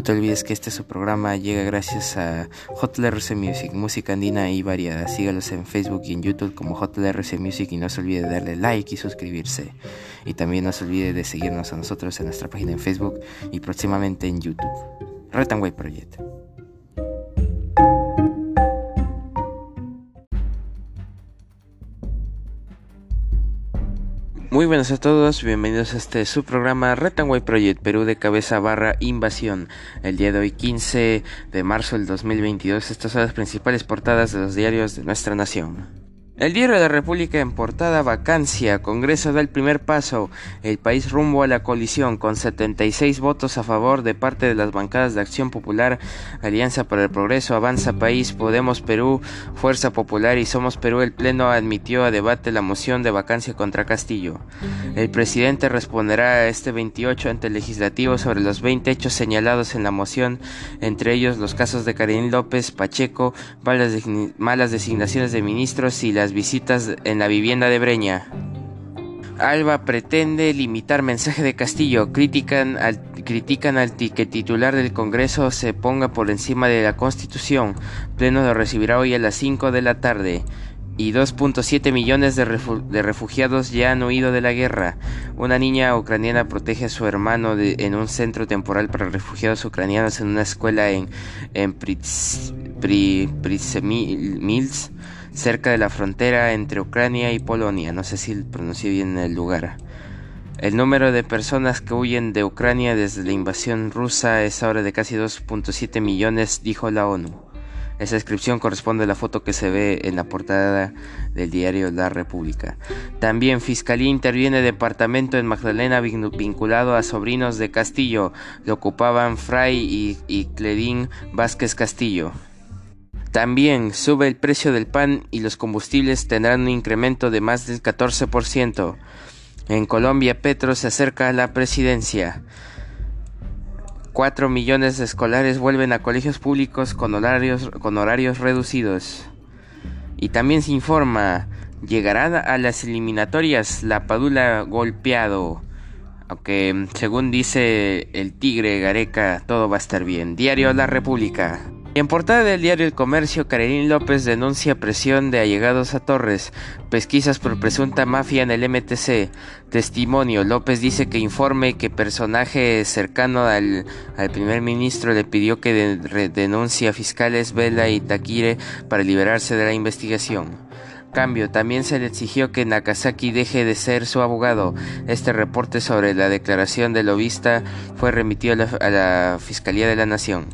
No te olvides que este su programa llega gracias a JLRC Music, música andina y variada. Sígalos en Facebook y en YouTube como JLRC Music y no se olvide de darle like y suscribirse. Y también no se olvide de seguirnos a nosotros en nuestra página en Facebook y próximamente en YouTube. Way Project. Muy buenas a todos, bienvenidos a este su programa Retanway Project Perú de cabeza barra invasión. El día de hoy 15 de marzo del 2022, estas son las principales portadas de los diarios de nuestra nación. El diario de la República en portada vacancia, Congreso da el primer paso, el país rumbo a la colisión con 76 votos a favor de parte de las bancadas de Acción Popular, Alianza para el Progreso, Avanza País, Podemos Perú, Fuerza Popular y Somos Perú. El Pleno admitió a debate la moción de vacancia contra Castillo. El presidente responderá este 28 ante el legislativo sobre los 20 hechos señalados en la moción, entre ellos los casos de Karim López, Pacheco, malas designaciones de ministros y las visitas en la vivienda de Breña. Alba pretende limitar mensaje de Castillo. Critican al, critican al que titular del Congreso se ponga por encima de la Constitución. Pleno lo recibirá hoy a las 5 de la tarde. Y 2.7 millones de, refugiados ya han huido de la guerra. Una niña ucraniana protege a su hermano en un centro temporal para refugiados ucranianos en una escuela en, en cerca de la frontera entre Ucrania y Polonia. No sé si pronuncié bien el lugar. El número de personas que huyen de Ucrania desde la invasión rusa es ahora de casi 2.7 millones, dijo la ONU. Esa descripción corresponde a la foto que se ve en la portada del diario La República. También Fiscalía interviene departamento en Magdalena vinculado a sobrinos de Castillo. Lo ocupaban Fray y, y Vázquez Castillo. También sube el precio del pan y los combustibles tendrán un incremento de más del 14%. En Colombia, Petro se acerca a la presidencia. 4 millones de escolares vuelven a colegios públicos con horarios, con horarios reducidos. Y también se informa, llegará a las eliminatorias la Padula golpeado. Aunque según dice el tigre Gareca, todo va a estar bien. Diario La República. En portada del diario El Comercio, Karenín López denuncia presión de allegados a Torres, pesquisas por presunta mafia en el MTC, testimonio, López dice que informe que personaje cercano al, primer ministro le pidió que denuncie a fiscales Vela y Taquire para liberarse de la investigación. Cambio, también se le exigió que Nakazaki deje de ser su abogado. Este reporte sobre la declaración del lobista fue remitido a la Fiscalía de la Nación.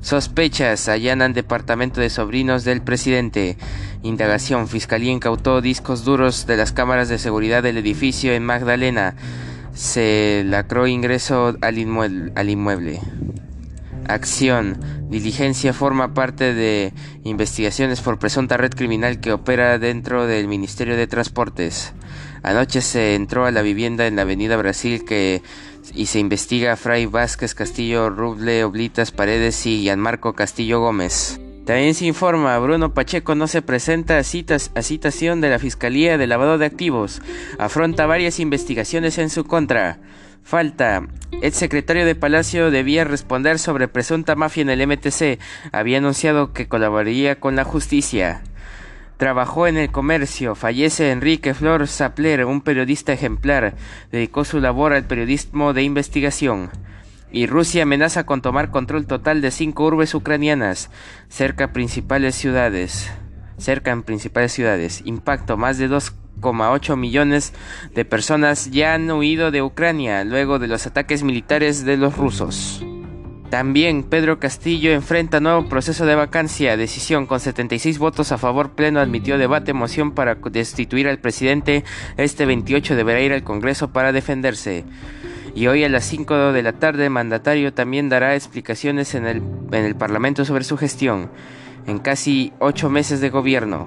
Sospechas allanan departamento de sobrinos del presidente. Indagación. Fiscalía incautó discos duros de las cámaras de seguridad del edificio en Magdalena. Se lacró ingreso al. Al inmueble. Acción. Diligencia forma parte de investigaciones por presunta red criminal que opera dentro del Ministerio de Transportes. Anoche se entró a la vivienda en la Avenida Brasil que y se investiga a Fray Vázquez Castillo, Ruble Oblitas Paredes y Gianmarco Castillo Gómez. También se informa, Bruno Pacheco no se presenta a, citas, a citación de la Fiscalía de Lavado de Activos. Afronta varias investigaciones en su contra. Falta. El secretario de Palacio debía responder sobre presunta mafia en el MTC. Había anunciado que colaboraría con la justicia. Trabajó en el comercio. Fallece Enrique Flor Sapler, un periodista ejemplar. Dedicó su labor al periodismo de investigación. Y Rusia amenaza con tomar control total de cinco urbes ucranianas, cerca principales ciudades. Cerca en principales ciudades. Impacto: más de 2,8 millones de personas ya han huido de Ucrania luego de los ataques militares de los rusos. También Pedro Castillo enfrenta nuevo proceso de vacancia. Decisión con 76 votos a favor pleno admitió debate moción para destituir al presidente. Este 28 deberá ir al Congreso para defenderse. Y hoy a las 5 de la tarde mandatario también dará explicaciones en el, en el Parlamento sobre su gestión en casi 8 meses de gobierno.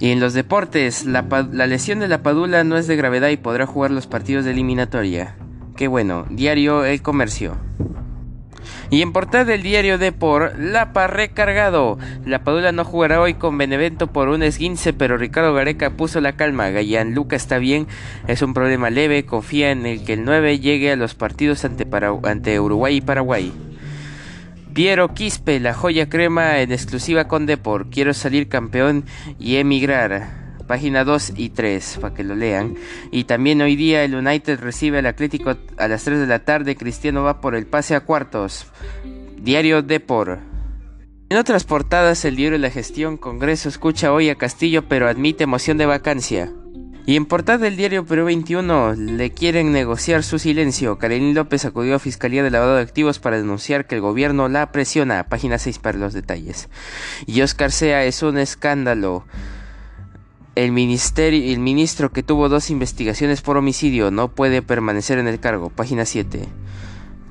Y en los deportes, la, la lesión de la Padula no es de gravedad y podrá jugar los partidos de eliminatoria. Qué bueno, diario El Comercio. Y en portada del diario de por Lapa recargado. La Padula no jugará hoy con Benevento por un esguince, pero Ricardo Gareca puso la calma. Gayan Luca está bien, es un problema leve, confía en el que el 9 llegue a los partidos ante, ante Uruguay y Paraguay. Piero Quispe, la joya crema en exclusiva con Depor. Quiero salir campeón y emigrar página 2 y 3 para que lo lean. Y también hoy día el United recibe al Atlético a las 3 de la tarde. Cristiano va por el pase a cuartos. Diario Depor. En otras portadas, el diario La Gestión, Congreso escucha hoy a Castillo pero admite moción de vacancia. Y en portada del diario Perú 21 le quieren negociar su silencio. Karenín López acudió a Fiscalía de Lavado de Activos para denunciar que el gobierno la presiona. Página 6 para los detalles. Y Oscar Sea es un escándalo. El, ministro que tuvo dos investigaciones por homicidio no puede permanecer en el cargo. Página 7.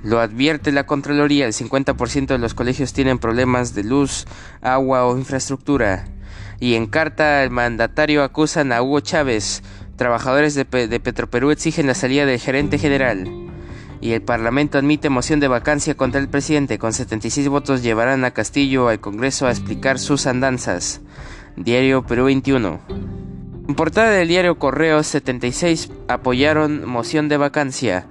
Lo advierte la Contraloría, el 50% de los colegios tienen problemas de luz, agua o infraestructura. Y en carta el mandatario acusan a Hugo Chávez. Trabajadores de, de Petroperú exigen la salida del gerente general. Y el Parlamento admite moción de vacancia contra el presidente. Con 76 votos llevarán a Castillo al Congreso a explicar sus andanzas. Diario Perú 21. En portada del diario Correo 76 apoyaron moción de vacancia.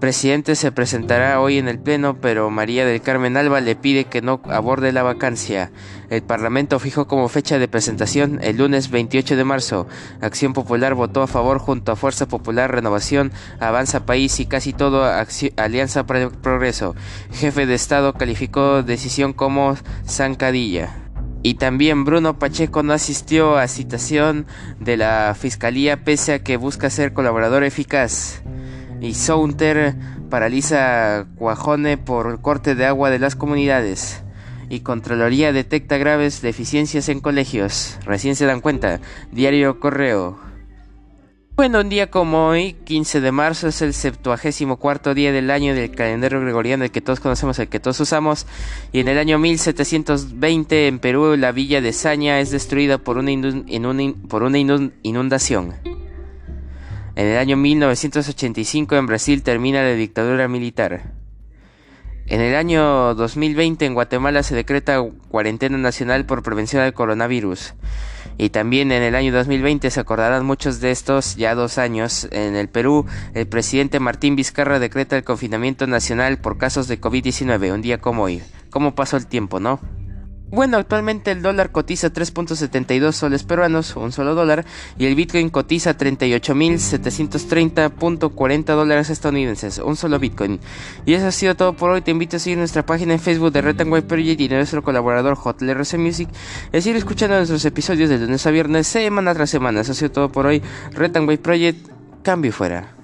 Presidente se presentará hoy en el Pleno, pero María del Carmen Alba le pide que no aborde la vacancia. El Parlamento fijó como fecha de presentación el lunes 28 de marzo. Acción Popular votó a favor junto a Fuerza Popular, Renovación, Avanza País y casi todo Alianza para el Progreso. Jefe de Estado calificó decisión como zancadilla. Y también Bruno Pacheco no asistió a citación de la Fiscalía pese a que busca ser colaborador eficaz. Y Sounter paraliza Cuajone por corte de agua de las comunidades. Y Contraloría detecta graves deficiencias en colegios. Recién se dan cuenta. Diario Correo. Bueno, un día como hoy, 15 de marzo, es el 74 día del año del calendario gregoriano, el que todos conocemos, el que todos usamos. Y en el año 1720, en Perú, la villa de Saña es destruida por una, por una inundación. En el año 1985, en Brasil, termina la dictadura militar. En el año 2020, en Guatemala, se decreta cuarentena nacional por prevención del coronavirus. Y también en el año 2020 se acordarán muchos de estos ya dos años. En el Perú, el presidente Martín Vizcarra decreta el confinamiento nacional por casos de COVID-19, un día como hoy. ¿Cómo pasó el tiempo, no? Bueno, actualmente el dólar cotiza 3.72 soles peruanos, un solo dólar, y el Bitcoin cotiza 38.730.40 dólares estadounidenses, un solo Bitcoin. Y eso ha sido todo por hoy. Te invito a seguir nuestra página en Facebook de Red Project y nuestro colaborador RC Music. Y seguir escuchando nuestros episodios de lunes a viernes, semana tras semana. Eso ha sido todo por hoy. Red Project, cambio fuera.